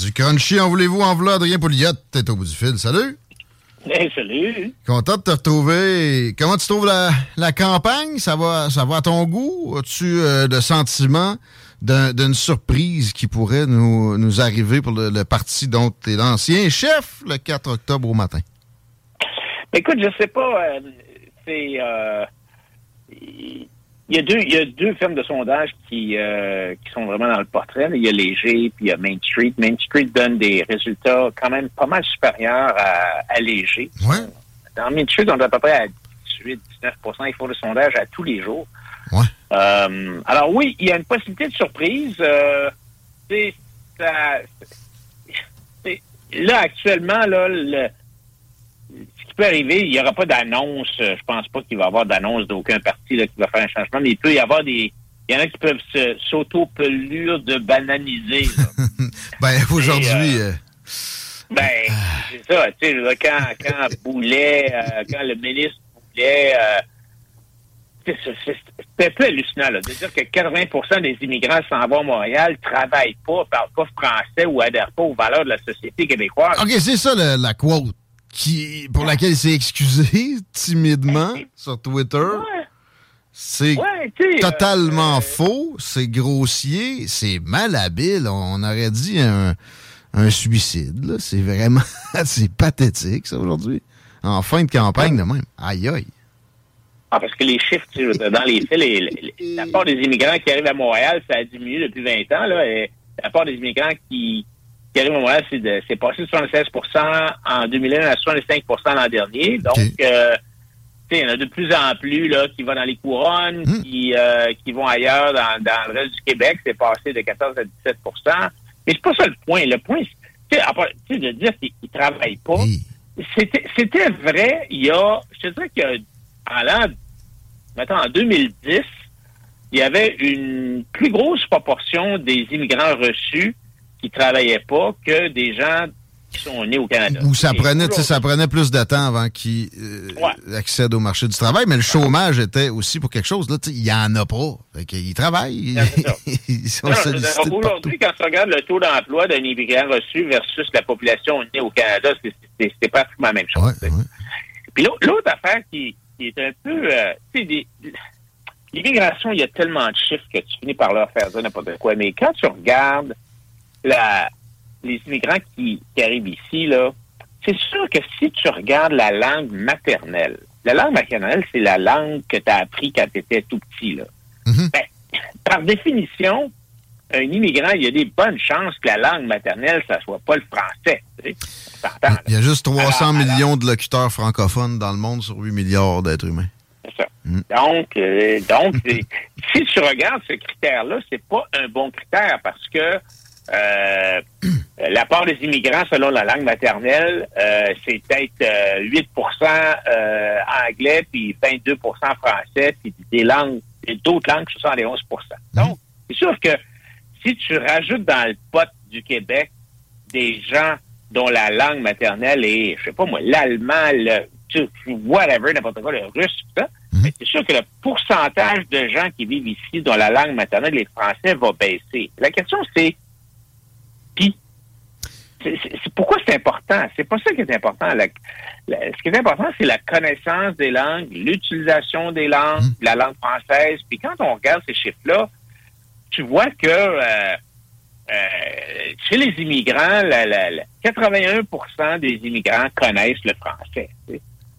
Du crunchy, en voulez-vous, en v'là, Adrien Pouliot, t'es au bout du fil. Salut! Hey, salut! Content de te retrouver. Comment tu trouves la, la campagne? Ça va, ça va à ton goût? As-tu euh, le sentiment d'un- d'une surprise qui pourrait nous, nous arriver pour le, le parti dont tu es l'ancien chef le 4 octobre au matin? Écoute, je sais pas, euh, c'est... euh, il y, a deux, il y a deux firmes de sondage qui, euh, qui sont vraiment dans le portrait. Il y a Léger puis il y a Main Street. Main Street donne des résultats quand même pas mal supérieurs à, à Léger. Ouais. Dans Main Street, on est à peu près à 18-19% Ils font le sondage à tous les jours. Ouais. Euh, alors oui, il y a une possibilité de surprise. Euh, c'est- ça- c'est- là, actuellement, là, le, qui peut arriver, il n'y aura pas d'annonce. euh, Je pense pas qu'il va y avoir d'annonce d'aucun parti là, qui va faire un changement, mais il peut y avoir des. Il y en a qui peuvent s'auto-pelure de bananiser. Ben, aujourd'hui, euh, Ben, c'est ça, tu sais, quand, quand Boulet, euh, quand le ministre Boulet, euh, c'est- un peu hallucinant, là, de dire que 80% des immigrants s'en vont à Montréal, travaillent pas, parlent pas français ou adhèrent pas aux valeurs de la société québécoise. OK, c'est ça le- la quote qui, pour laquelle il s'est excusé timidement sur Twitter. Ouais, C'est ouais, totalement euh, faux, c'est grossier, c'est malhabile. On aurait dit un, un suicide. C'est vraiment, c'est pathétique ça aujourd'hui. En fin de campagne de même. Aïe aïe. Ah, parce que les chiffres, tu sais, dans les faits, les- les- la part des immigrants qui arrivent à Montréal, ça a diminué depuis 20 ans. Là, et la part des immigrants qui, Montréal, c'est, de- c'est passé de 76% en 2001 à 65% l'an dernier. Donc, OK. euh, tu sais, il y en a de plus en plus là, qui vont dans les couronnes, Hmm. qui, euh, qui vont ailleurs dans, dans le reste du Québec. C'est passé de 14 à 17% Mais c'est pas ça le point. Le point, c'est de dire qu'ils ne travaillent pas. C'était, c'était vrai il y a, je te dirais qu'en l'an, mettons, en 2010, il y avait une plus grosse proportion des immigrants reçus qui travaillaient pas que des gens qui sont nés au Canada. Où ça prenait, ça prenait plus de temps avant qu'ils euh, Ouais. accèdent au marché du travail, mais le chômage était aussi pour quelque chose. Là, il y en a pas. Fait travaillent. Ils sont partout. Aujourd'hui, quand tu regardes le taux d'emploi d'un immigrant reçu versus la population née au Canada, c'est, pratiquement la même chose. Ouais, ouais. Puis l'au- l'autre affaire qui, qui est un peu... euh, l'immigration, il y a tellement de chiffres que tu finis par leur faire dire n'importe quoi. Mais quand tu regardes la, les immigrants qui, qui arrivent ici, là, c'est sûr que si tu regardes la langue maternelle, la langue maternelle, c'est la langue que tu as appris quand tu étais tout petit. Là. Mhm. Ben, par définition, un immigrant, il y a des bonnes chances que la langue maternelle, ça soit pas le français. tu sais. Il y a juste 300 Alors, alors- millions de locuteurs francophones dans le monde sur 8 milliards d'êtres humains. C'est ça. Mm. Donc, euh, donc si tu regardes ce critère-là, c'est pas un bon critère parce que euh, la part des immigrants selon la langue maternelle, euh, c'est peut-être euh, 8% euh, anglais, puis 22% français, puis des langues, d'autres langues, 71 Donc, c'est sûr que si tu rajoutes dans le pot du Québec des gens dont la langue maternelle est, je sais pas moi, l'allemand, le whatever, n'importe quoi, le russe, tout ça, mais c'est sûr que le pourcentage de gens qui vivent ici dont la langue maternelle est français va baisser. La question, c'est? C'est- pourquoi c'est important? C'est pas ça qui est important. La- la- ce qui est important, c'est la connaissance des langues, l'utilisation des langues, la langue française. Puis quand on regarde ces chiffres-là, tu vois que euh, chez les immigrants, la, la, 81% des immigrants connaissent le français.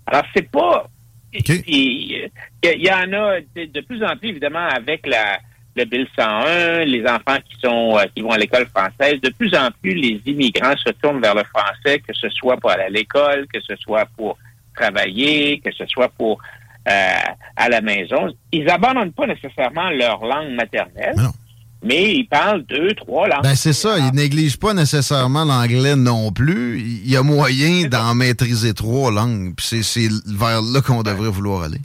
Alors, c'est pas... Il y, en a de plus en plus, évidemment, avec la, le Bill 101, les enfants qui sont euh, qui vont à l'école française, de plus en plus les immigrants se tournent vers le français, que ce soit pour aller à l'école, que ce soit pour travailler, que ce soit pour euh, à la maison. Ils abandonnent pas nécessairement leur langue maternelle. Mais ils parlent deux, trois langues. Ben c'est ça, ils négligent pas nécessairement l'anglais non plus. Il y a moyen d'en maîtriser trois langues. Puis c'est vers là qu'on devrait vouloir aller.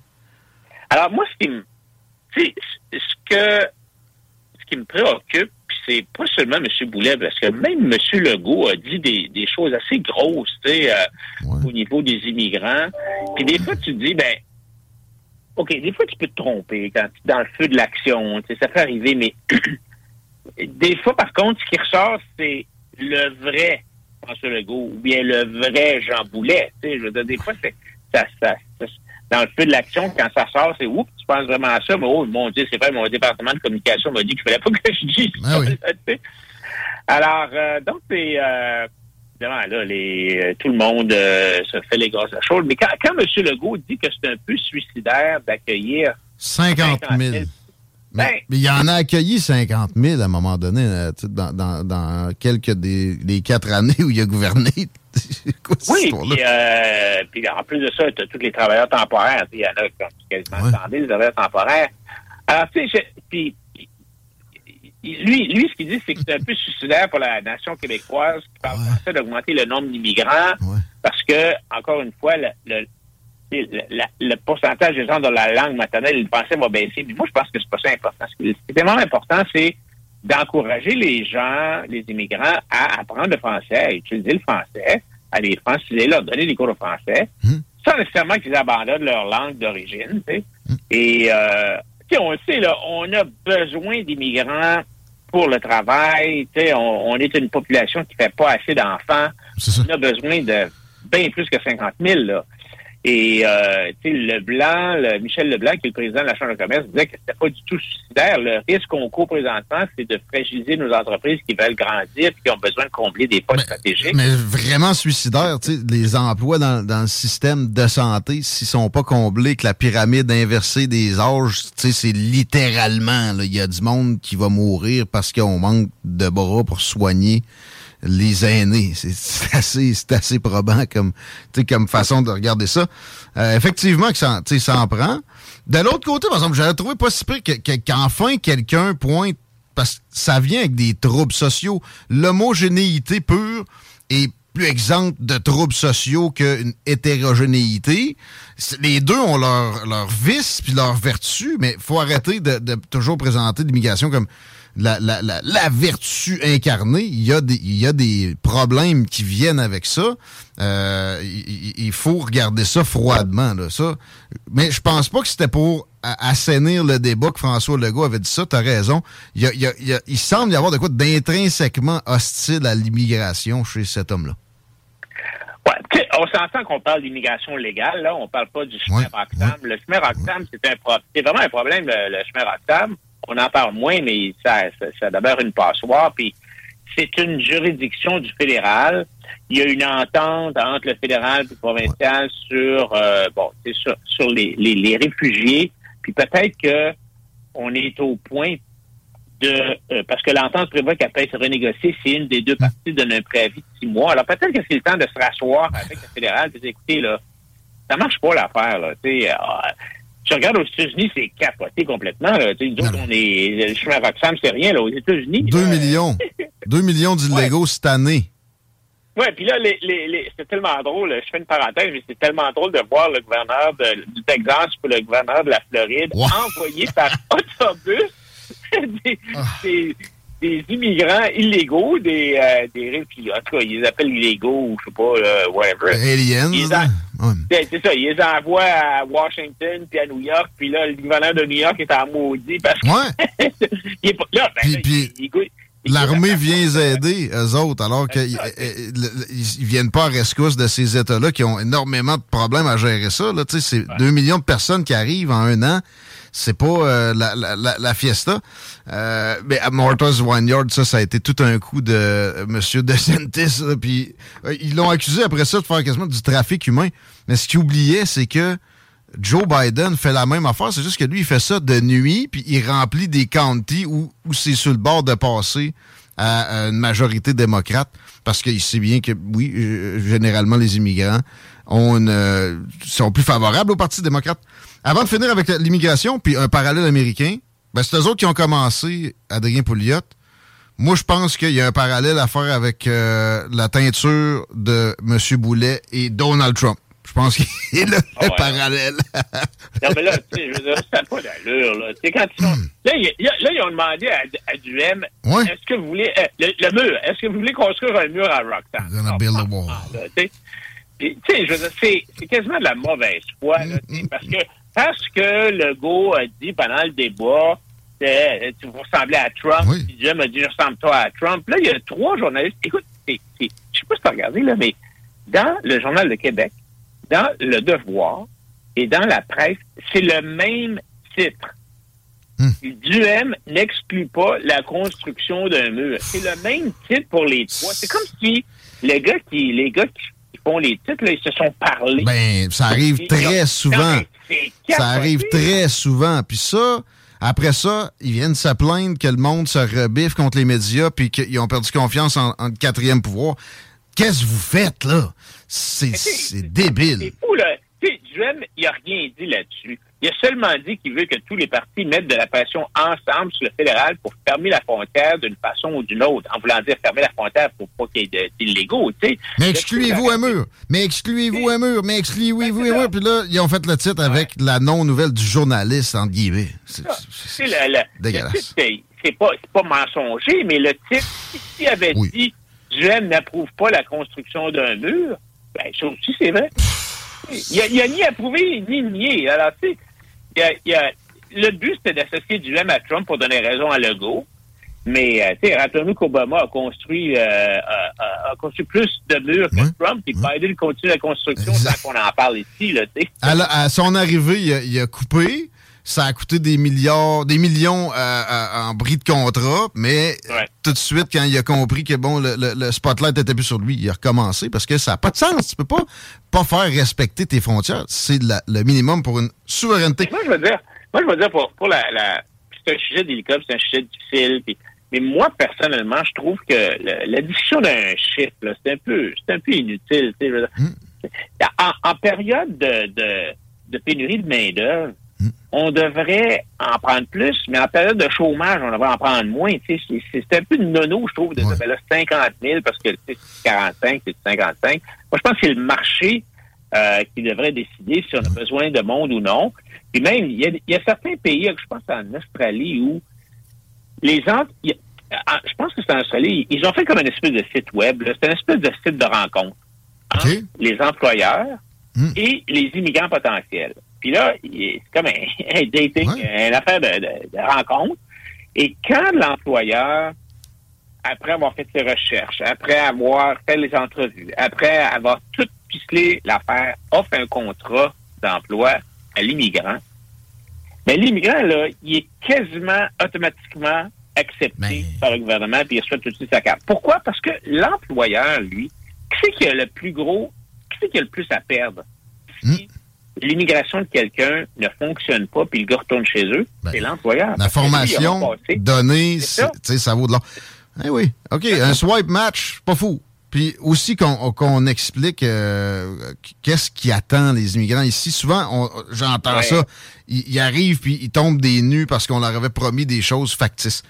Alors moi, ce qui me, ce que qui me préoccupe, c'est pas seulement M. Boulet, parce que même M. Legault a dit des, choses assez grosses, tu sais, euh, au niveau des immigrants. Puis des fois, tu te dis, ben, OK, des fois, tu peux te tromper quand tu es dans le feu de l'action. Ça peut arriver, mais des fois, par contre, ce qui ressort, c'est le vrai François Legault ou bien le vrai Jean Boulet. Je veux dire, des fois, c'est ça, ça, dans le feu de l'action, quand ça sort, c'est oups, tu penses vraiment à ça, mais oh mon Dieu, c'est vrai, mon département de communication m'a dit qu'il fallait pas que je dise ah ça. Alors, euh, donc, c'est euh, évidemment, là, les, euh, tout le monde euh, se fait les grosses choses. Mais quand, quand M. Legault dit que c'est un peu suicidaire d'accueillir 50 000. Ben, mais, il y en a accueilli 50 000 à un moment donné, dans, dans, dans, quelques des les quatre années où il a gouverné. Quoi, oui, puis, euh, puis, en plus de ça, tu as tous les travailleurs temporaires. Il y en a quasiment ouais. 100 000 travailleurs temporaires. Alors, tu sais, puis lui, lui, ce qu'il dit, c'est que c'est un peu suicidaire pour la nation québécoise qui parle français d'augmenter le nombre d'immigrants parce que, encore une fois, le, le, pourcentage des gens dans la langue maternelle, le français va baisser. Mais moi, je pense que c'est pas ça important. Ce qui est vraiment important, c'est d'encourager les gens, les immigrants, à apprendre le français, à utiliser le français, à les franciser, leur donner des cours de français, hum. sans nécessairement qu'ils abandonnent leur langue d'origine. Hum. Et euh, on sait, là, on a besoin d'immigrants pour le travail. On, on est une population qui fait pas assez d'enfants. On a besoin de bien plus que 50 000. Là. Et euh, Leblanc, le, Michel Leblanc, qui est le président de la Chambre de commerce, disait que c'était pas du tout suicidaire. Le risque qu'on court présentement, c'est de fragiliser nos entreprises qui veulent grandir et qui ont besoin de combler des postes stratégiques. Mais vraiment suicidaire, tu sais, les emplois dans, dans, le système de santé, s'ils sont pas comblés, que la pyramide inversée des âges, tu sais, c'est littéralement, il y a du monde qui va mourir parce qu'on manque de bras pour soigner les aînés. C'est assez, assez probant comme, comme façon de regarder ça. Euh, effectivement que ça, ça en prend. De l'autre côté, par exemple, j'avais trouvé pas si pire qu'enfin quelqu'un pointe, parce que ça vient avec des troubles sociaux. L'homogénéité pure est plus exempte de troubles sociaux qu'une hétérogénéité. Les deux ont leurs leur vices puis leurs vertus, mais faut arrêter de, de toujours présenter l'immigration comme la, la, la, vertu incarnée. Il y, a des, il y a des problèmes qui viennent avec ça. Euh, il, faut regarder ça froidement. Là, ça. Mais je pense pas que c'était pour assainir le débat que François Legault avait dit ça. Tu as raison. Il, y a, il, il semble y avoir de quoi d'intrinsèquement hostile à l'immigration chez cet homme-là. Ouais, on s'entend qu'on parle d'immigration légale, là. On parle pas du chemin ouais, Le chemin Roxham, c'est un c'est vraiment un problème, le, le chemin Roxham on en parle moins, mais ça, ça, d'abord une passoire. Puis c'est une juridiction du fédéral. Il y a une entente entre le fédéral et le provincial sur euh, bon, c'est sur, sur les, les, réfugiés. Puis peut-être que on est au point de euh, parce que l'entente prévoit qu'elle peut être renégociée si une des deux parties donne un préavis de six mois. Alors peut-être que c'est le temps de se rasseoir avec le fédéral et dire écoutez, là, ça marche pas l'affaire, là. Euh, tu regardes aux États-Unis, c'est capoté complètement. Là. Tu sais, on est, le chemin Roxham, c'est rien. Là. Aux États-Unis. 2 millions. 2 millions d'illégaux cette année. Oui, puis là, les, les, c'est tellement drôle. Je fais une parenthèse, mais c'est tellement drôle de voir le gouverneur de, du Texas ou le gouverneur de la Floride envoyer par autobus des, ah des immigrants illégaux, des, euh, des réfugiés. En tout cas, ils les appellent illégaux ou je sais pas, euh, whatever. Aliens. C'est ça, ils les envoient à Washington puis à New York, puis là, le gouverneur de New York est en maudit parce que... Ouais. il est pas, là, ben, puis, L'armée vient les aider, eux autres, alors qu'ils ils viennent pas à rescousse de ces États-là qui ont énormément de problèmes à gérer ça. Là. C'est 2 millions de personnes qui arrivent en un an c'est pas euh, la, la, la, fiesta. Euh, mais à Martha's Vineyard, ça, ça a été tout un coup de euh, Monsieur DeSantis. Puis ils l'ont accusé après ça de faire quasiment du trafic humain. Mais ce qu'il oubliait, c'est que Joe Biden fait la même affaire. C'est juste que lui, il fait ça de nuit, puis il remplit des counties où, c'est sur le bord de passer à une majorité démocrate parce qu'il sait bien que, oui, généralement, les immigrants ont sont plus favorables au Parti démocrate. Avant de finir avec l'immigration, puis un parallèle américain, ben c'est eux autres qui ont commencé, Adrien Pouliot. Moi, je pense qu'il y a un parallèle à faire avec euh, la teinture de M. Boulet et Donald Trump. Je pense qu'il y a le ah parallèle. non, mais là, tu sais, je veux dire, ça n'a pas d'allure, là. Tu sais, quand ils sont... Hmm. là, là, ils ont demandé à, à Duhem, est-ce que vous voulez... Euh, le, mur, est-ce que vous voulez construire un mur à Rocktown? Gonna build a wall. tu sais, je veux dire, c'est quasiment de la mauvaise foi, là, hmm, hmm, parce que parce que Legault a dit pendant le débat, tu vous ressemblez à Trump, oui. puis Dieu m'a dit, ressemble-toi à Trump. Là, il y a trois journalistes. Écoute, je sais pas si tu as regardé, là, mais dans le Journal de Québec, dans Le Devoir et dans la presse, c'est le même titre. Hmm. Duhem n'exclut pas la construction d'un mur. C'est le même titre pour les trois. C'est comme si les gars qui, les gars qui font les titres, là, ils se sont parlé. Ben, ça arrive très souvent. Ça arrive très souvent. Puis ça, après ça, ils viennent se plaindre que le monde se rebiffe contre les médias puis qu'ils ont perdu confiance en, en quatrième pouvoir. Qu'est-ce que vous faites, là? C'est débile. C'est fou, là. Tu sais, Duhem, il n'a rien dit là-dessus. Il a seulement dit qu'il veut que tous les partis mettent de la pression ensemble sur le fédéral pour fermer la frontière d'une façon ou d'une autre, en voulant dire fermer la frontière pour pas qu'il y ait d'illégaux, tu sais. Mais excluez-vous un mur! Mais excluez-vous un mur! Mais excluez-vous un mur! Puis là, ils ont fait le titre avec la non-nouvelle du journaliste, entre guillemets. C'est dégueulasse. C'est pas, pas mensonger, mais le titre, s'il avait dit « Duhem n'approuve pas la construction d'un mur », ben, ça aussi, c'est vrai. Il n'y a, ni approuvé ni nié. Alors, tu sais, y a, le but, c'était d'associer du M à Trump pour donner raison à Legault. Mais, euh, tu sais, rappelons-nous qu'Obama a construit, euh, a, construit plus de murs que Trump, puis Biden continue la construction sans qu'on en parle ici, là, tu sais. À, son arrivée, il a, coupé. Ça a coûté des milliards, des millions euh, en bris de contrat, mais tout de suite, quand il a compris que bon, le, spotlight était plus sur lui, il a recommencé parce que ça n'a pas de sens. Tu peux pas pas faire respecter tes frontières. C'est le minimum pour une souveraineté. Moi, je veux dire, moi, je veux dire pour, pour la, c'est un sujet délicat, c'est un sujet difficile. mais moi, personnellement, je trouve que la discussion d'un chiffre, c'est un peu, c'est un peu inutile. Hmm. En, période de, de, de pénurie de main on devrait en prendre plus, mais en période de chômage, on devrait en prendre moins. C'est un peu de nono, je trouve, de ouais. 50 000 parce que c'est 45, c'est 55. Moi, je pense que c'est le marché euh, qui devrait décider si on a besoin de monde ou non. Puis même, il y a, certains pays, je pense en Australie, où les entre, ah, je pense que c'est en Australie, ils ont fait comme une espèce de site web. C'est une espèce de site de rencontre entre les employeurs hmm. et les immigrants potentiels. Puis là, c'est comme un, dating, une affaire de, rencontre. Et quand l'employeur, après avoir fait ses recherches, après avoir fait les entrevues, après avoir tout ficelé l'affaire, offre un contrat d'emploi à l'immigrant, mais ben, l'immigrant, là, il est quasiment automatiquement accepté par le gouvernement puis il reçoit tout de suite sa carte. Pourquoi? Parce que l'employeur, lui, qui c'est qui a le plus gros, qui c'est qui a le plus à perdre? Hmm l'immigration de quelqu'un ne fonctionne pas, puis le gars retourne chez eux, ben, c'est l'employeur. La formation donnée, ça vaut de l'or. Eh oui, OK, un swipe match, pas fou. Puis aussi qu'on explique euh, qu'est-ce qui attend les immigrants ici. Souvent, j'entends ça. Ils, arrivent puis ils tombent des nus parce qu'on leur avait promis des choses factices.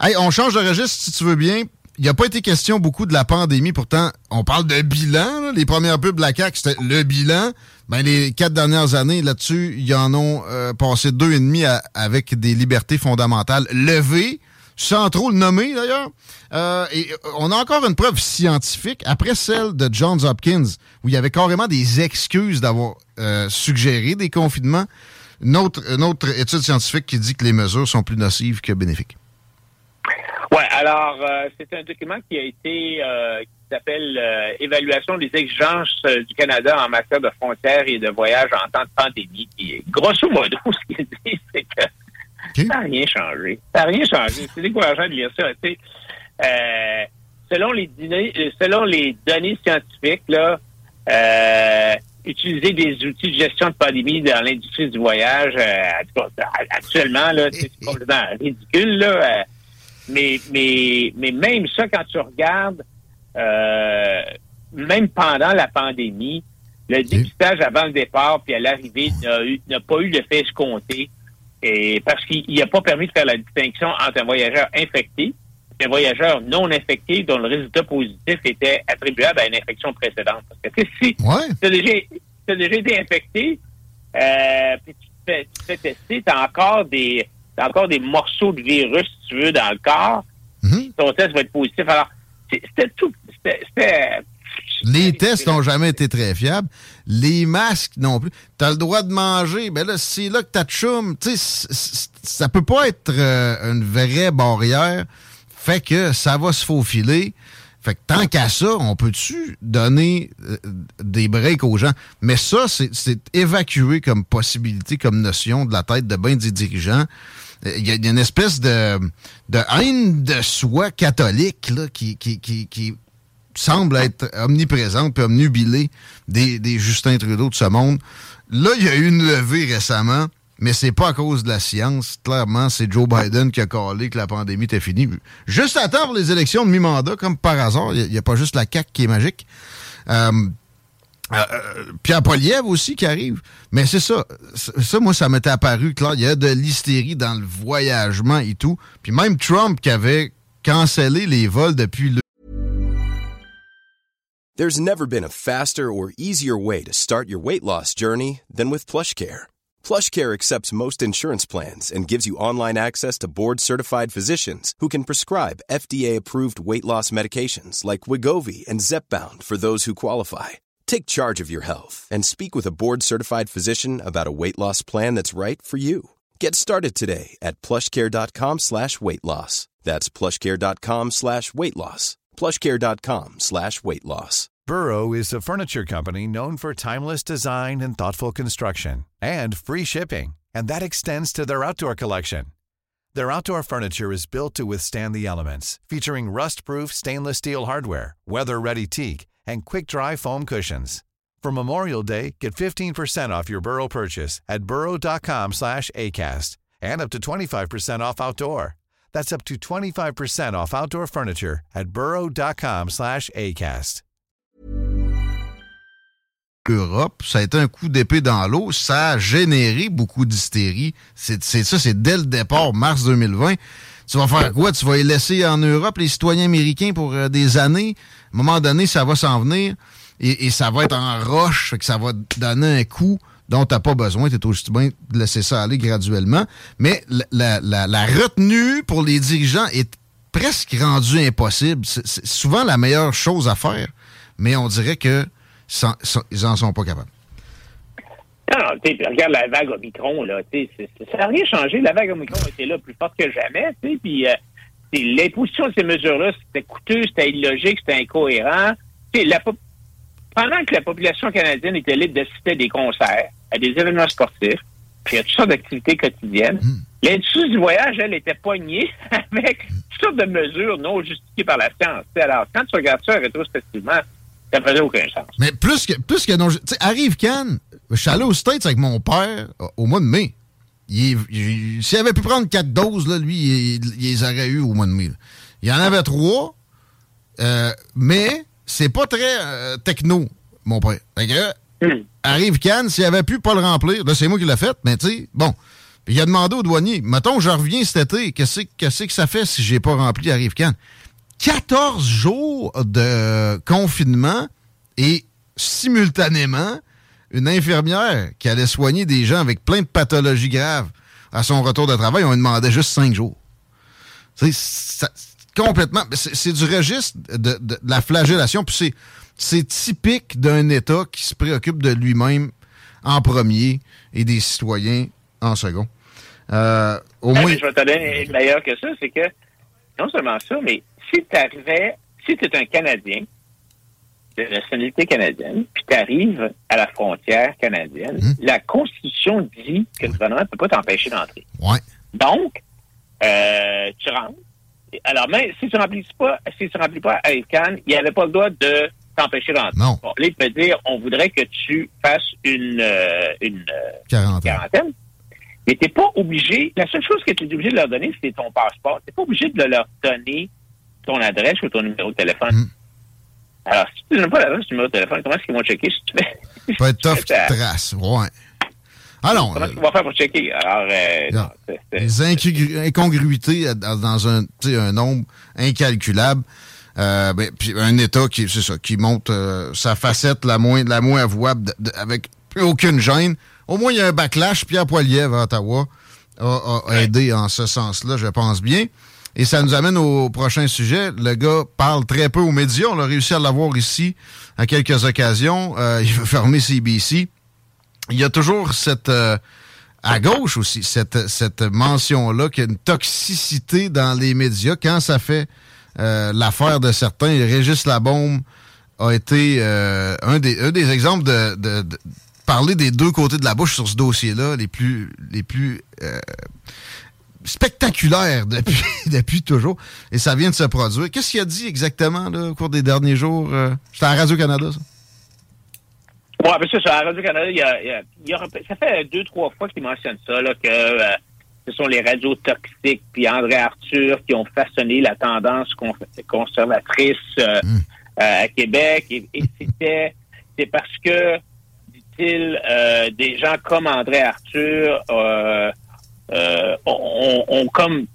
Hey, on change de registre si tu veux bien. Il n'y a pas été question beaucoup de la pandémie. Pourtant, on parle de bilan. Les premières pubs de la CAQ, c'était le bilan. Ben, les quatre dernières années, là-dessus, ils en ont euh, passé deux et demi avec des libertés fondamentales levées, sans trop le nommer d'ailleurs. Euh, et euh, on a encore une preuve scientifique, après celle de Johns Hopkins, où il y avait carrément des excuses d'avoir suggéré des confinements. Une autre, une autre étude scientifique qui dit que les mesures sont plus nocives que bénéfiques. Oui, alors c'est un document qui a été qui s'appelle euh, Évaluation des exigences euh, du Canada en matière de frontières et de voyages en temps de pandémie. Qui, grosso modo, ce qu'il dit, c'est que ça n'a rien changé. Ça n'a rien changé. C'est décourageant de lire ça. Euh, selon les données, selon les données scientifiques, là, utiliser des outils de gestion de pandémie dans l'industrie du voyage, actuellement, là, c'est complètement ridicule. Là, mais, mais, mais même ça, quand tu regardes, euh, même pendant la pandémie, le dépistage avant le départ puis à l'arrivée n'a pas eu l'effet escompté. Et parce qu'il n'a pas permis de faire la distinction entre un voyageur infecté et un voyageur non infecté dont le résultat positif était attribuable à une infection précédente. Parce que si tu as, déjà été infecté, euh, puis tu te fais, tu fais tester, tu as encore des encore des morceaux de virus, si tu veux, dans le corps. Mhm. Ton test va être positif. Alors, c'était tout. C'était. Les tests n'ont jamais été très fiables. Les masques non plus. Tu as le droit de manger. Ben là, c'est là que tu chum. Tu sais, ça peut pas être euh, une vraie barrière. Fait que ça va se faufiler. Fait que tant qu'à ça, on peut-tu donner euh, des breaks aux gens? Mais ça, c'est évacué comme possibilité, comme notion de la tête de bien des dirigeants. Il y, a une espèce de, de haine de soi catholique là, qui, qui, qui, semble être omniprésente puis omnubilée des, des Justin Trudeau de ce monde. Là, il y a eu une levée récemment, mais c'est pas à cause de la science. Clairement, c'est Joe Biden qui a calé que la pandémie était finie. Juste à temps pour les élections de mi-mandat, comme par hasard. Il n'y a, pas juste la CAQ qui est magique. Euh, euh, euh, Pierre Poliev aussi qui arrive. Mais c'est ça. Ça, moi, ça m'était apparu, clair. Il y a de l'hystérie dans le voyagement et tout. Puis même Trump qui avait cancellé les vols depuis le. There's never been a faster or easier way to start your weight loss journey than with PlushCare. PlushCare accepts most insurance plans and gives you online access to board-certified physicians who can prescribe FDA-approved weight loss medications like Wigovi and Zepbound for those who qualify. Take charge of your health and speak with a board certified physician about a weight loss plan that's right for you. Get started today at plushcare.com slash weight loss. That's plushcare.com slash weight loss. Plushcare.com slash weight loss. Burrow is a furniture company known for timeless design and thoughtful construction and free shipping, and that extends to their outdoor collection. Their outdoor furniture is built to withstand the elements, featuring rust proof stainless steel hardware, weather ready teak and quick-dry foam cushions. For Memorial Day, get 15% off your Burrow purchase at burrow.com slash ACAST and up to 25% off outdoor. That's up to 25% off outdoor furniture at burrow.com slash ACAST. Europe, ça a été un coup d'épée dans l'eau. Ça a généré beaucoup d'hystérie. C'est ça, c'est dès le départ, mars 2020. Tu vas faire quoi? Tu vas les laisser en Europe, les citoyens américains, pour euh, des années. À un moment donné, ça va s'en venir et, ça va être en roche, que ça va donner un coup dont tu n'as pas besoin. Tu es aussi bien de laisser ça aller graduellement. Mais la, retenue pour les dirigeants est presque rendue impossible. C'est souvent la meilleure chose à faire, mais on dirait que ils n'en sont pas capables. Non, tu regarde la vague Omicron, là, ça n'a rien changé. La vague Omicron était là plus forte que jamais, tu puis euh, l'imposition de ces mesures-là, c'était coûteux, c'était illogique, c'était incohérent. La, pendant que la population canadienne était libre d'assister à des concerts, à des événements sportifs, puis à toutes sortes d'activités quotidiennes, hmm. l'industrie du voyage, elle, était poignée avec toutes sortes de mesures non justifiées par la science. alors, quand tu regardes ça rétrospectivement, ça faisait aucun sens. Mais plus que, plus que non... Arrive Cannes, je suis allé aux States avec mon père au mois de mai. S'il avait pu prendre quatre doses, là, lui, il, les aurait eu au mois de mai. Il y en avait trois, euh, mais c'est pas très euh, techno, mon père. Hmm. arrive Cannes, s'il avait pu pas le remplir, là, c'est moi qui l'ai fait, mais tu sais, bon. Il a demandé au douanier, mettons, je reviens cet été, qu'est-ce que ça fait si j'ai pas rempli Arrive Cannes? 14 jours de confinement et simultanément, une infirmière qui allait soigner des gens avec plein de pathologies graves à son retour de travail, on lui demandait juste cinq jours. C'est complètement. C'est du registre de, la flagellation. Puis c'est typique d'un État qui se préoccupe de lui-même en premier et des citoyens en second. Euh, au moins... Je vais te donner meilleur que ça, c'est que non seulement ça, mais si tu arrivais, si tu es un Canadien de nationalité canadienne, puis tu arrives à la frontière canadienne, Hum. la Constitution dit que le gouvernement ne peut pas t'empêcher d'entrer. Ouais. Donc, euh, tu rentres. Alors, même si tu ne remplis pas, si tu remplis pas à Cannes, il n'y avait pas le droit de t'empêcher d'entrer. Non. Bon, là, il peut dire, on voudrait que tu fasses une, euh, une euh, 40 ans. quarantaine. Mais t'es pas obligé. La seule chose que tu es obligé de leur donner, c'est ton passeport. T'es pas obligé de leur donner ton adresse ou ton numéro de téléphone. Mm. Alors, si tu donnes pas l'adresse, ton numéro de téléphone, comment est-ce qu'ils vont checker si tu fais? Ça peut être tough ta- trace. Ouais. Non. Comment euh, est-ce qu'ils vont faire pour checker? Alors, euh, Non. les incongru- incongruités dans, un, un nombre incalculable. Euh, ben, puis un État qui, c'est ça, qui monte euh, sa facette la moins, la moins avouable de- de- avec plus aucune gêne. Au moins, il y a un backlash. Pierre Poilievre à Ottawa a, a aidé en ce sens-là, je pense bien. Et ça nous amène au prochain sujet. Le gars parle très peu aux médias. On a réussi à l'avoir ici à quelques occasions. Euh, il veut fermer CBC. Il y a toujours cette... euh, à gauche aussi, cette, cette mention-là qu'il y a une toxicité dans les médias quand ça fait euh, l'affaire de certains. Régis Labombe a été euh, un, des, un des exemples de, de- de parler des deux côtés de la bouche sur ce dossier-là, les plus, les plus euh, spectaculaires depuis, depuis toujours. Et ça vient de se produire. Qu'est-ce qu'il a dit exactement là, au cours des derniers jours? euh? C'était à Radio-Canada, ça? Mais ça, sur la Radio-Canada, il y a, il y a- il ça fait deux, trois fois qu'il mentionne ça, là, que euh, ce sont les radios toxiques, puis André Arthur qui ont façonné la tendance con- conservatrice euh, Mm. euh, à Québec. Et, et c'était, c'est parce que, dit-il, des gens comme André Arthur ont, ont comme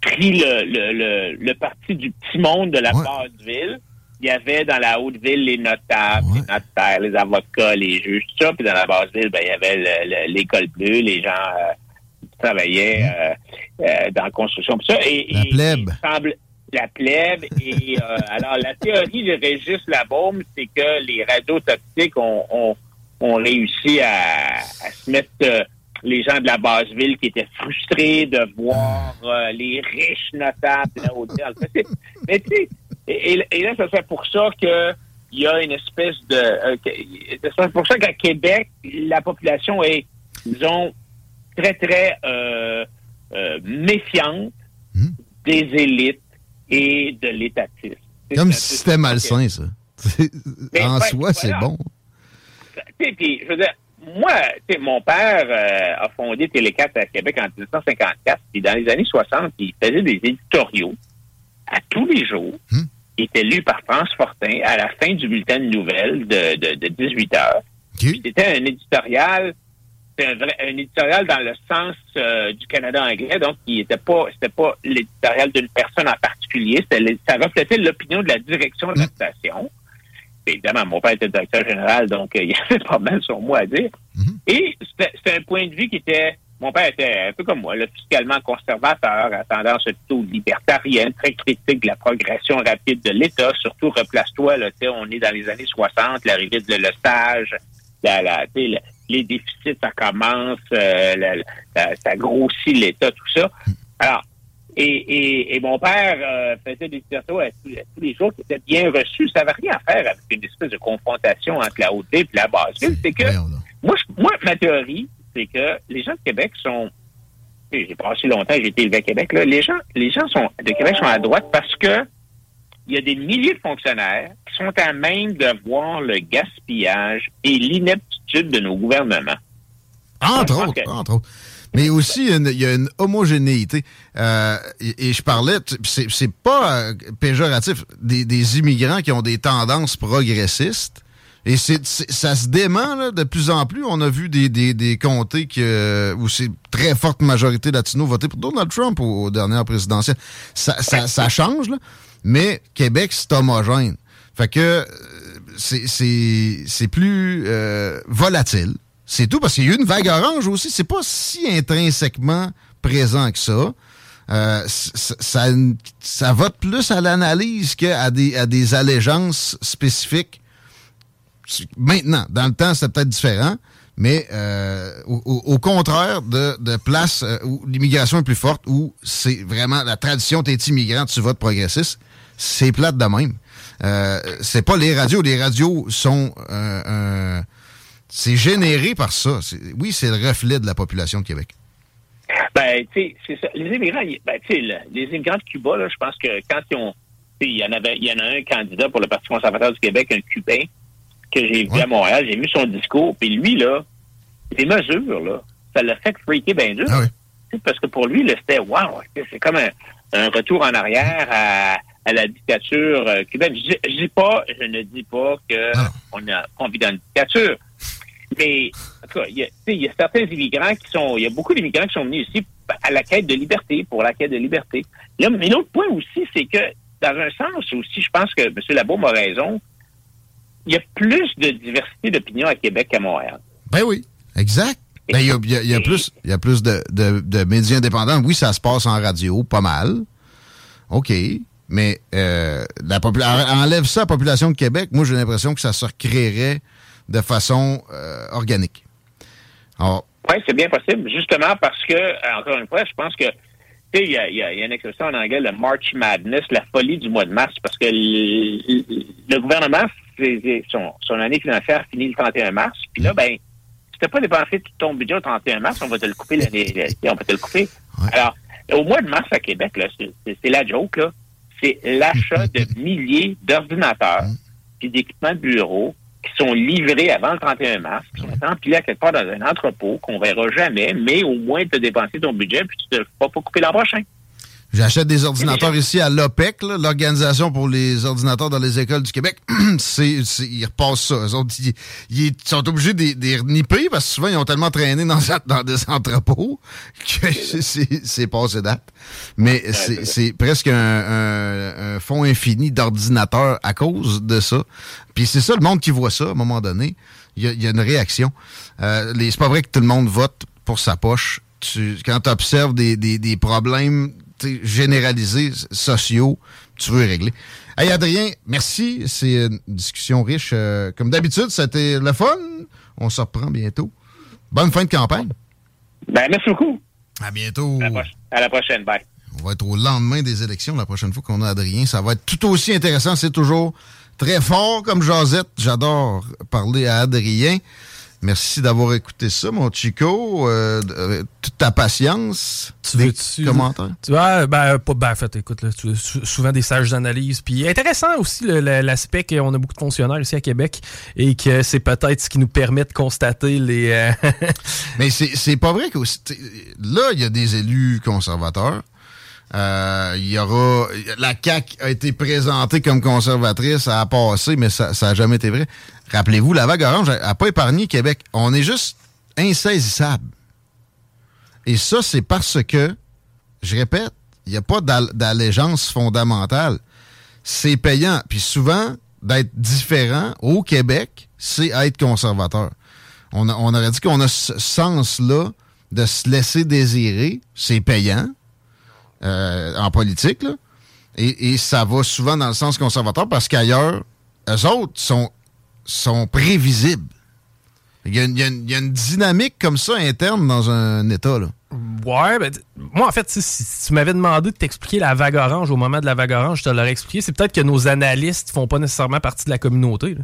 pris le, le, le, le parti du petit monde de la Ouais. basse ville. Il y avait dans la haute ville les notables, Ouais. les notaires, les avocats, les juges, tout ça. Puis dans la basse ville, ben, il y avait le- le- l'école bleue, les gens euh, qui travaillaient euh, euh, dans la construction. Tout ça. Et. La et- plèbe. il semble- la plèbe. Et euh, alors, la théorie de Régis Labaume, c'est que les radios toxiques ont, ont, ont réussi à, à se mettre euh, les gens de la basse ville qui étaient frustrés de voir euh, les riches notables de la haute ville. C'est- Mais tu sais, et, et- et là, ça fait pour ça que il y a une espèce de... euh, c'est pour ça qu'à Québec, la population est, disons, très, très euh, euh, méfiante Mhm. des élites et de l'étatisme. Comme un si c'était malsain, ça. En soi, c'est bon. tu sais, puis, je veux dire, moi, mon père euh, a fondé Télé4 à Québec en 1954, puis dans les années 60, il faisait des éditoriaux à tous les jours. Hmm. Il était lu par France Fortin à la fin du bulletin de nouvelles de, de, de 18 heures. C'était un éditorial, un, vrai, un éditorial dans le sens euh, du Canada anglais, donc il était pas, c'était pas l'éditorial d'une personne en particulier, ça reflétait l'opinion de la direction de la station. Évidemment, mon père était directeur général, donc euh, il y avait pas mal son mot à dire. Mhm. Et c'était un point de vue qui était, mon père était un peu comme moi, là, fiscalement conservateur, à tendance plutôt libertarienne, très critique de la progression rapide de l'État, surtout replace-toi, on est dans les années 60, l'arrivée de le stage, la, la, tu sais, le- les déficits, ça commence, euh, ça grossit l'État, tout ça. Alors, et, et, et mon père euh, faisait des dissertations à tous, à tous les jours qui étaient bien reçus. Ça n'avait rien à faire avec une espèce de confrontation entre la haute et la basse. C'est que moi, je- moi, ma théorie, c'est que les gens de Québec sont. J'ai passé longtemps, j'ai été élevé à Québec. Là. Les gens, les gens sont, de Québec sont à droite parce que il y a des milliers de fonctionnaires qui sont à même de voir le gaspillage et l'ineptitude de nos gouvernements. Entre autres, que- entre autres. Mais aussi, il y a une- homogénéité. Euh, et, je parlais, c'est pas euh, péjoratif, des, immigrants qui ont des tendances progressistes. Et ça se dément là, de plus en plus. On a vu des, des, des comtés euh, où c'est très forte majorité latino voter pour Donald Trump aux, dernières présidentielles. Ça, change, là. mais Québec, c'est homogène. Fait que euh, c'est- plus volatile. C'est tout, parce qu'il y a eu une vague orange aussi. C'est pas si intrinsèquement présent que ça. Euh, ça, ça plus à l'analyse qu'à des, à des allégeances spécifiques. Maintenant, dans le temps, c'est peut-être différent, mais euh, au, contraire de, de places euh, où l'immigration est plus forte, où c'est vraiment la tradition, t'es immigrant, tu votes progressiste, C'est plate de même. Euh, c'est pas les radios. Les radios sont... c'est généré par ça. Oui, c'est le reflet de la population de Québec. Ben, tu sais, c'est ça. Les immigrants, ben, tu sais, les immigrants de Cuba, là, je pense que quand ils ont... Il y en avait, il y en a un candidat pour le Parti conservateur du Québec, un Cubain, que j'ai vu à Montréal, j'ai vu son discours, puis lui, là, les mesures, là, ça l'a fait freaker bien dur. Ah Parce que pour lui, c'était wow, c'est comme un, retour en arrière à, la dictature euh, cubaine. Je, je, dis pas, je ne dis pas que ah. on, a, on vit dans une dictature. Mais en tout cas, il y, a, certains immigrants qui sont, il y a beaucoup d'immigrants qui sont venus ici à la quête de liberté, pour la quête de liberté. mais l'autre point aussi, c'est que dans un sens aussi, je pense que M. Labaume a raison. Il y a plus de diversité d'opinions à Québec qu'à Montréal. Ben oui, exact. Ben, il, y a, plus, y a plus de, médias indépendants. Oui, ça se passe en radio, pas mal. OK. Mais euh, enlève ça à la population de Québec, moi j'ai l'impression que ça se recréerait de façon euh, organique. Oui, c'est bien possible, justement parce que, encore une fois, je pense que tu sais, il y a, y a, une expression en anglais, le March Madness, la folie du mois de mars, parce que le, gouvernement, son, son, année financière finit le 31 mars, puis là, ben, si t'as pas dépensé tout ton budget au 31 mars, on va te le couper l'année, on va te le couper. Alors, au mois de mars à Québec, c'est la joke, là, c'est l'achat de milliers d'ordinateurs et d'équipements de bureau qui sont livrés avant le 31 mars, qui sont empilés à quelque part dans un entrepôt qu'on verra jamais, mais au moins tu as dépensé ton budget puis tu ne vas pas couper l'an prochain. J'achète des ordinateurs ici à l'OPEC, l'Organisation pour les ordinateurs dans les écoles du Québec. c'est, ils repassent ça. Ils, sont obligés de les reniper parce que souvent, ils ont tellement traîné dans, dans des entrepôts que c'est, passé date. Mais c'est, presque un, fonds infini d'ordinateurs à cause de ça. Puis c'est ça, le monde qui voit ça, à un moment donné, il y a, une réaction. Euh, c'est pas vrai que tout le monde vote pour sa poche. Tu, quand tu observes des, des, des problèmes généralisés, sociaux, tu veux régler. Hey Adrien, merci. C'est une discussion riche. Euh, comme d'habitude, c'était le fun. On se reprend bientôt. Bonne fin de campagne. Ben, merci beaucoup. À bientôt. À la, prochaine. Bye. On va être au lendemain des élections la prochaine fois qu'on a Adrien. Ça va être tout aussi intéressant. C'est toujours très fort comme Josette. J'adore parler à Adrien. Merci d'avoir écouté ça, mon Chico. Euh, euh, toute ta patience. Tu veux -tu, commentaires? Tu vois, ben, pas, ben, en fait, écoute, là, tu, souvent des sages d'analyse. Puis intéressant aussi l'aspect qu'on a beaucoup de fonctionnaires ici à Québec et que c'est peut-être ce qui nous permet de constater les. Euh, Mais c'est pas vrai que là, il y a des élus conservateurs. Euh, il y aura. La CAQ a été présentée comme conservatrice, ça a passé, mais ça n'a jamais été vrai. Rappelez-vous, la vague orange n'a pas épargné Québec. On est juste insaisissable. Et ça, c'est parce que, je répète, il n'y a pas d'allégeance fondamentale. C'est payant. Puis souvent, d'être différent au Québec, c'est être conservateur. On, on aurait dit qu'on a ce sens-là de se laisser désirer. C'est payant euh, en politique. Là. Et, et ça va souvent dans le sens conservateur parce qu'ailleurs, eux autres sont sont prévisibles. Il y, a une, dynamique comme ça interne dans un État. Là. Ouais, ben, moi, en fait, si, tu m'avais demandé de t'expliquer la vague orange au moment de la vague orange, je te l'aurais expliqué. C'est peut-être que nos analystes font pas nécessairement partie de la communauté.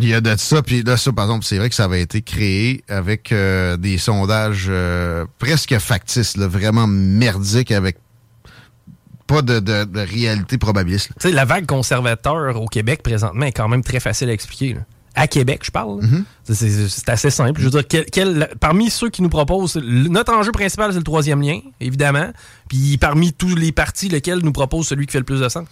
Il y a de ça, puis là, ça, par exemple, c'est vrai que ça avait été créé avec euh, des sondages euh, presque factices, vraiment merdiques, avec pas de, de, réalité probabiliste. Tu sais, la vague conservateur au Québec présentement est quand même très facile à expliquer à Québec, je parle. Mm-hmm. C'est assez simple. Je veux dire, parmi ceux qui nous proposent, notre enjeu principal, c'est le troisième lien, évidemment. Puis parmi tous les partis, lequel nous propose celui qui fait le plus de sens?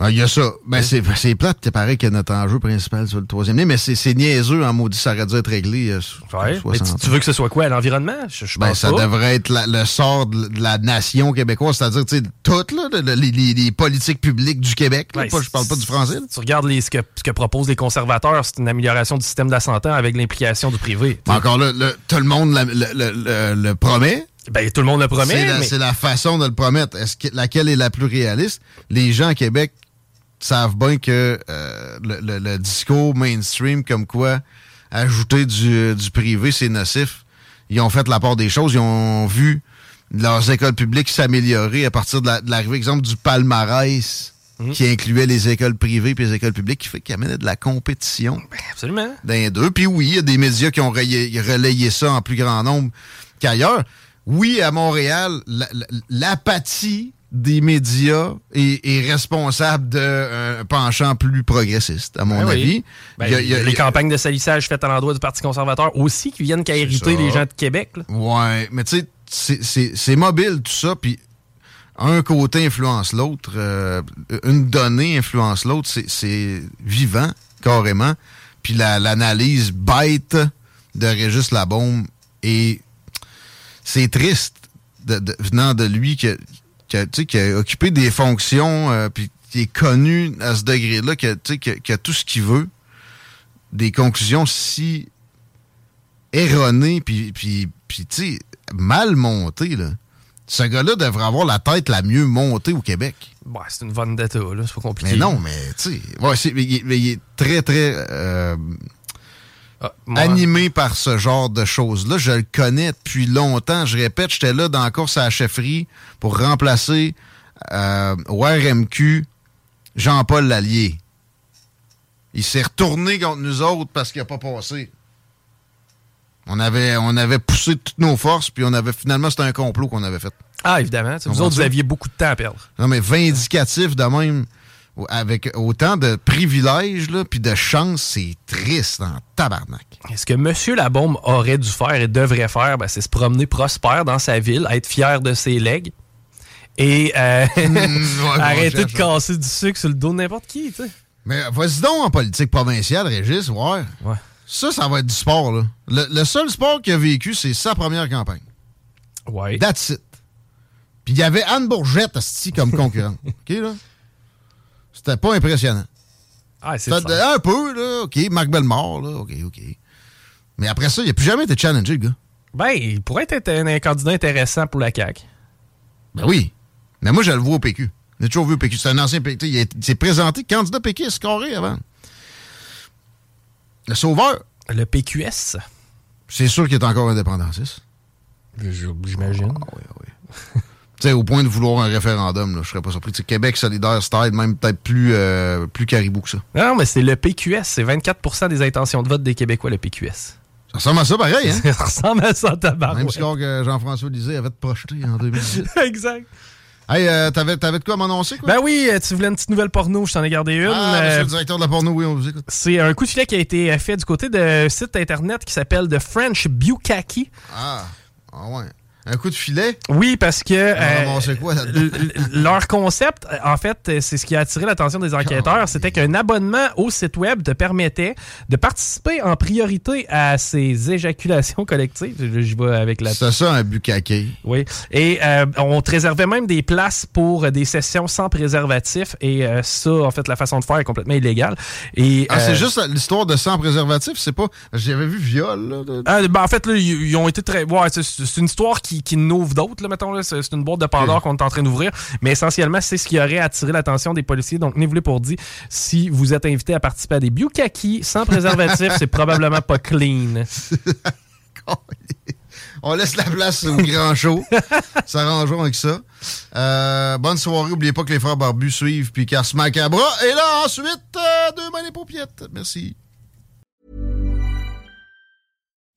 Ah, il y a ça. Ben, c'est, c'est plate, c'est pareil que notre enjeu principal sur le troisième lien, mais c'est, c'est niaiseux en maudit, ça aurait dû être réglé. Euh, ouais. mais tu, veux que ce soit quoi, l'environnement? Je, ben, ça devrait être le sort de, la nation québécoise, c'est-à-dire, tu sais, toutes, là, les, les, politiques publiques du Québec. Là, pas, je parle pas du français. Tu regardes les, ce, que, ce que proposent les conservateurs, c'est une amélioration du système de la santé avec l'implication du privé. encore là, tout le monde le, le promet. Ben, tout le monde le promet. C'est la, façon de le promettre. Est-ce que laquelle est la plus réaliste? Les gens à Québec savent bien que euh, le, discours mainstream comme quoi ajouter du, privé, c'est nocif. Ils ont fait la part des choses. Ils ont vu leurs écoles publiques s'améliorer à partir de l'arrivée, exemple, du palmarès Mhm. qui incluait les écoles privées et les écoles publiques, qui fait qu'il amenait de la compétition Absolument. dans les deux. Puis oui, il y a des médias qui ont relayé, relayé ça en plus grand nombre qu'ailleurs. Oui, à Montréal, la- la- l'apathie des médias est, est responsable d'un penchant plus progressiste, à mon Ben oui. avis. Ben, Il y a- il y a- les il campagnes de salissage faites à l'endroit du Parti conservateur aussi qui viennent qu'à hériter les gens de Québec. là. Ouais, mais tu sais, c'est- mobile tout ça, puis un côté influence l'autre, euh, une donnée influence l'autre, c'est- vivant, carrément. Puis la- l'analyse bête de Régis Labaume et c'est triste de- de- venant de lui que, que, tu sais, qui a occupé des fonctions euh, puis qui est connu à ce degré-là que, tu sais, que, que tout ce qu'il veut, des conclusions si erronées puis, puis, puis tu sais, mal montées, là. Ce gars-là devrait avoir la tête la mieux montée au Québec. Ouais, c'est une vendetta, là. C'est pas compliqué. Mais non, mais tu sais, ouais, mais mais il est très, très euh, Ah, moi, animé par ce genre de choses-là. Je le connais depuis longtemps. Je répète, j'étais là dans la course à la chefferie pour remplacer euh, au RMQ Jean-Paul Lallier. Il s'est retourné contre nous autres parce qu'il n'a pas passé. On avait, on avait poussé toutes nos forces, puis on avait finalement, c'était un complot qu'on avait fait. Ah, évidemment. Vous autres, vous aviez beaucoup de temps à perdre. Non, mais vindicatif de même, avec autant de privilèges, là, puis de chance, c'est triste en tabarnak. Et Ce que M. Labombe aurait dû faire et devrait faire, ben, c'est se promener prospère dans sa ville, être fier de ses legs et euh, ouais, arrêter bon, de casser du sucre sur le dos de n'importe qui. Mais vas-y donc en politique provinciale, Régis, ouais. Ouais. Ça, ça va être du sport, là. Le, le seul sport qu'il a vécu, c'est sa première campagne. Ouais. That's it. Puis il y avait Anne Bourgette, comme concurrente. OK, là? C'était pas impressionnant. Ah, c'est un peu, là. OK, Marc Bellemare, là. OK, OK. Mais après ça, il n'a plus jamais été challengé, le gars. Ben, il pourrait être un, un candidat intéressant pour la CAQ. Ben oui. Mais moi, je le vois au PQ. J'ai toujours vu au PQ. C'est un ancien PQ. Il, est- il s'est présenté candidat PQ scoré avant. Le sauveur, Le PQS, c'est sûr qu'il est encore indépendantiste. j'imagine. Ah oui, oui. sais, au point de vouloir un référendum, là, je serais pas surpris. Tu sais, Québec solidaire style, même peut-être plus, euh, plus caribou que ça. Non, mais c'est le PQS. C'est 24% des intentions de vote des Québécois, le PQS. Ça ressemble à ça pareil, hein? Ça ressemble à ça, tabarouette. Même score que Jean-François Lisée avait projeté en 2018. exact. hey, euh, t'avais, t'avais de quoi m'annoncer, quoi? Ben oui, euh, tu voulais une petite nouvelle porno, je t'en ai gardé une. ah, Euh, monsieur le directeur de la porno, oui, on vous écoute. c'est un coup de filet qui a été fait du côté de site internet qui s'appelle The French Bukkake. Ah, ah ouais. Un coup de filet? Oui, parce que euh, quoi leur concept, euh, en fait, euh, c'est ce qui a attiré l'attention des enquêteurs, c'était qu'un abonnement au site web te permettait de participer en priorité à ces éjaculations collectives. Je vais avec la C'est ça, un bucaquet. Oui. Et euh, on te réservait même des places pour des sessions sans préservatif. Et euh, ça, en fait, la façon de faire est complètement illégale. Et, Ah, c'est juste l'histoire de sans préservatif, c'est pas. J'avais vu viol, là. de- ah, ben, en fait, là, ils ont été très. Ouais, c'est une histoire qui, qui n'ouvre d'autres, là, mettons. là. C'est une boîte de Pandore qu'on est en train d'ouvrir. Mais essentiellement, c'est ce qui aurait attiré l'attention des policiers. Donc, tenez-vous pour dire, si vous êtes invité à participer à des bukkake sans préservatif, c'est probablement pas clean. On laisse la place au grand show. S'arrangeons avec ça. Euh, bonne soirée. N'oubliez pas que les frères barbus suivent, puis Cars Macabra. Et là, ensuite, euh, deux mains les paupiètes. Merci.